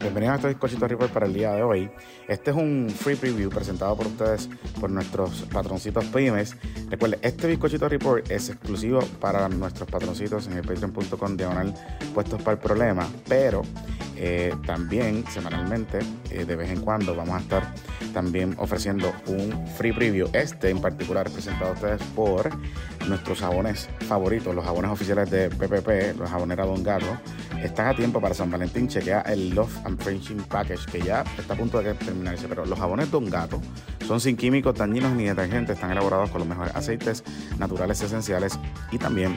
Bienvenidos a este Bizcochito Report para el día de hoy. Este es un free preview presentado por ustedes por nuestros patroncitos pymes. Recuerden, este Bizcochito Report es exclusivo para nuestros patroncitos en el patreon.com diagonal puestos para el problema, pero eh, también semanalmente, eh, de vez en cuando, vamos a estar también ofreciendo un free preview. Este en particular es presentado a ustedes por nuestros jabones favoritos, los jabones oficiales de PPP, los jaboneras Don Gato. Están a tiempo para San Valentín. Chequea el Love and Package que ya está a punto de terminarse. Pero los jabones Don Gato son sin químicos, dañinos ni detergentes. Están elaborados con los mejores aceites naturales esenciales y también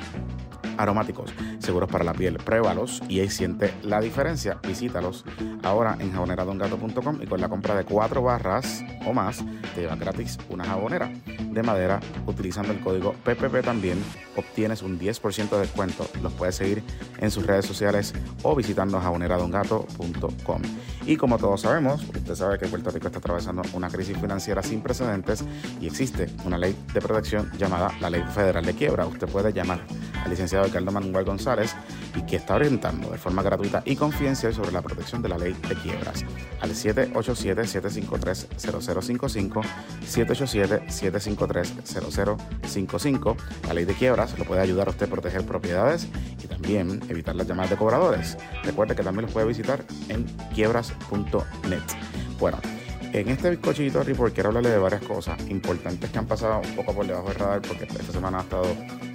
aromáticos, seguros para la piel. Pruébalos y ahí siente la diferencia. Visítalos ahora en jaboneradongato.com y con la compra de cuatro barras o más te lleva gratis una jabonera de madera utilizando el código PPP también obtienes un 10% de descuento. Los puedes seguir en sus redes sociales o visitando jaboneradongato.com. Y como todos sabemos, usted sabe que Puerto Rico está atravesando una crisis financiera sin precedentes y existe una ley de protección llamada la Ley Federal de Quiebra. Usted puede llamar al licenciado Ricardo Manuel González y que está orientando de forma gratuita y confidencial sobre la protección de la ley de quiebras al 787-753-0055, 787-753-0055. La ley de quiebras lo puede ayudar a usted a proteger propiedades y también evitar las llamadas de cobradores. Recuerde que también los puede visitar en quiebras.net. Bueno, en este bizcochito report quiero hablarle de varias cosas importantes que han pasado un poco por debajo del radar porque esta semana ha estado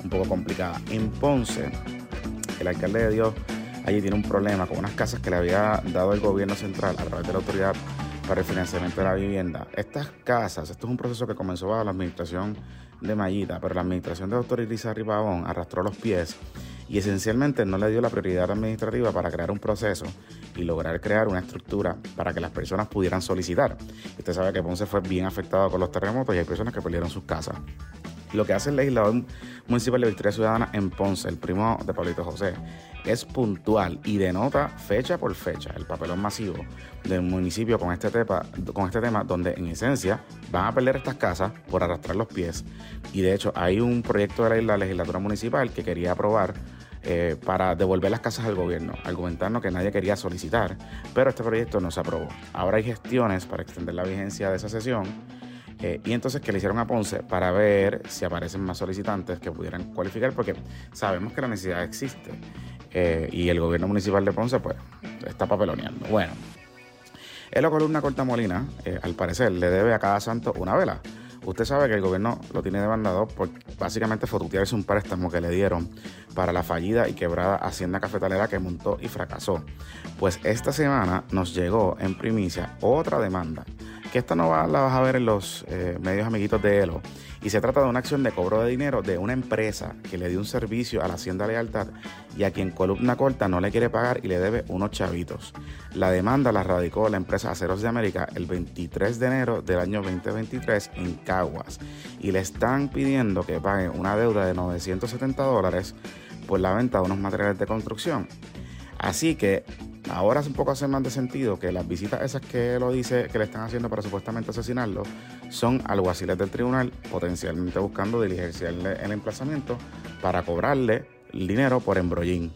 un poco complicada. En Ponce, el alcalde de Dios allí tiene un problema con unas casas que le había dado el gobierno central a través de la autoridad para el financiamiento de la vivienda. Estas casas, esto es un proceso que comenzó bajo la administración de Mayita, pero la administración de doctor Elisa Ribabón arrastró los pies y esencialmente no le dio la prioridad administrativa para crear un proceso y lograr crear una estructura para que las personas pudieran solicitar. Usted sabe que Ponce fue bien afectado con los terremotos y hay personas que perdieron sus casas. Lo que hace el legislador municipal de Victoria Ciudadana en Ponce, el primo de Pablito José, es puntual y denota fecha por fecha el papelón masivo del municipio con este, tema, con este tema, donde en esencia van a perder estas casas por arrastrar los pies. Y de hecho, hay un proyecto de la legislatura municipal que quería aprobar eh, para devolver las casas al gobierno, argumentando que nadie quería solicitar, pero este proyecto no se aprobó. Ahora hay gestiones para extender la vigencia de esa sesión. Eh, y entonces que le hicieron a Ponce para ver si aparecen más solicitantes que pudieran cualificar, porque sabemos que la necesidad existe. Eh, y el gobierno municipal de Ponce, pues, está papeloneando. Bueno, en la columna Corta Molina, al parecer, le debe a cada santo una vela. Usted sabe que el gobierno lo tiene demandado por básicamente fotutearse un préstamo que le dieron para la fallida y quebrada Hacienda Cafetalera que montó y fracasó. Pues esta semana nos llegó en primicia otra demanda, esta no va, la vas a ver en los eh, medios amiguitos de Elo. Y se trata de una acción de cobro de dinero de una empresa que le dio un servicio a la Hacienda Lealtad y a quien Columna Corta no le quiere pagar y le debe unos chavitos. La demanda la radicó la empresa Aceros de América el 23 de enero del año 2023 en Caguas y le están pidiendo que pague una deuda de 970 dólares por la venta de unos materiales de construcción. Así que ahora es un poco hace más de sentido que las visitas esas que lo dice que le están haciendo para supuestamente asesinarlo son alguaciles del tribunal potencialmente buscando diligenciarle el emplazamiento para cobrarle dinero por embrollín.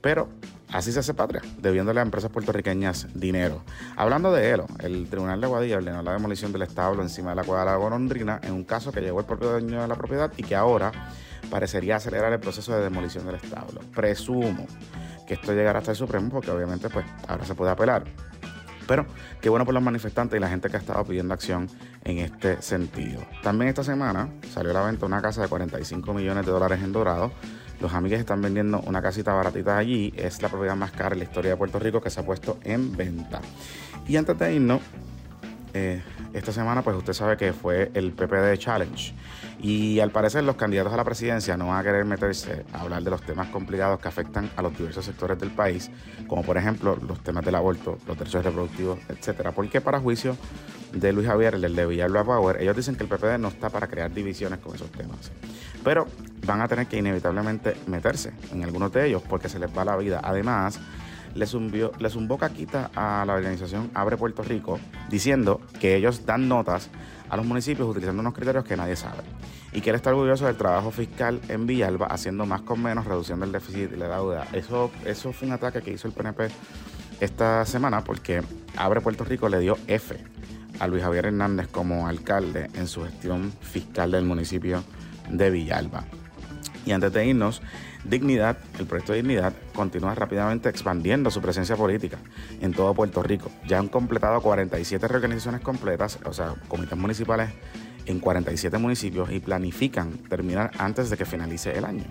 Pero Así se hace patria, debiéndole a empresas puertorriqueñas dinero. Hablando de Elo, el Tribunal de Guadilla ordenó la demolición del establo encima de la cuadra de la Golondrina en un caso que llegó el propio dueño de la propiedad y que ahora parecería acelerar el proceso de demolición del establo. Presumo esto llegará hasta el Supremo porque obviamente pues ahora se puede apelar. Pero qué bueno por los manifestantes y la gente que ha estado pidiendo acción en este sentido. También esta semana salió a la venta una casa de 45 millones de dólares en Dorado los amigos están vendiendo una casita baratita allí. Es la propiedad más cara en la historia de Puerto Rico que se ha puesto en venta. Y antes de irnos, eh, esta semana pues usted sabe que fue el PPD Challenge. Y al parecer los candidatos a la presidencia no van a querer meterse a hablar de los temas complicados que afectan a los diversos sectores del país, como por ejemplo los temas del aborto, los derechos reproductivos, etcétera. Porque para juicio de Luis Javier, el de Villalba Power, ellos dicen que el PPD no está para crear divisiones con esos temas. Pero van a tener que inevitablemente meterse en algunos de ellos porque se les va la vida. Además, le, zumbió, le zumbó caquita a la organización Abre Puerto Rico diciendo que ellos dan notas a los municipios utilizando unos criterios que nadie sabe. Y que él está orgulloso del trabajo fiscal en Villalba, haciendo más con menos, reduciendo el déficit y la deuda. Eso, eso fue un ataque que hizo el PNP esta semana porque Abre Puerto Rico le dio F a Luis Javier Hernández como alcalde en su gestión fiscal del municipio de Villalba. Y antes de irnos, Dignidad, el proyecto Dignidad, continúa rápidamente expandiendo su presencia política en todo Puerto Rico. Ya han completado 47 reorganizaciones completas, o sea, comités municipales en 47 municipios y planifican terminar antes de que finalice el año.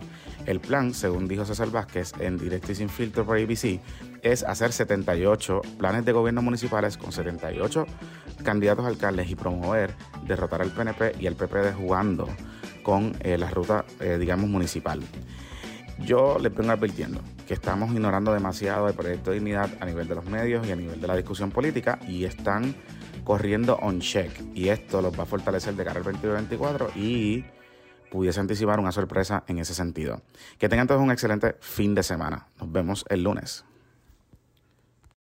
El plan, según dijo César Vázquez en Directo y Sin Filtro por ABC, es hacer 78 planes de gobierno municipales con 78 candidatos alcaldes y promover derrotar al PNP y al PPD jugando con eh, la ruta, eh, digamos, municipal. Yo les vengo advirtiendo que estamos ignorando demasiado el proyecto de dignidad a nivel de los medios y a nivel de la discusión política y están corriendo on check. Y esto los va a fortalecer de cara al 2024 y pudiese anticipar una sorpresa en ese sentido. Que tengan todos un excelente fin de semana. Nos vemos el lunes.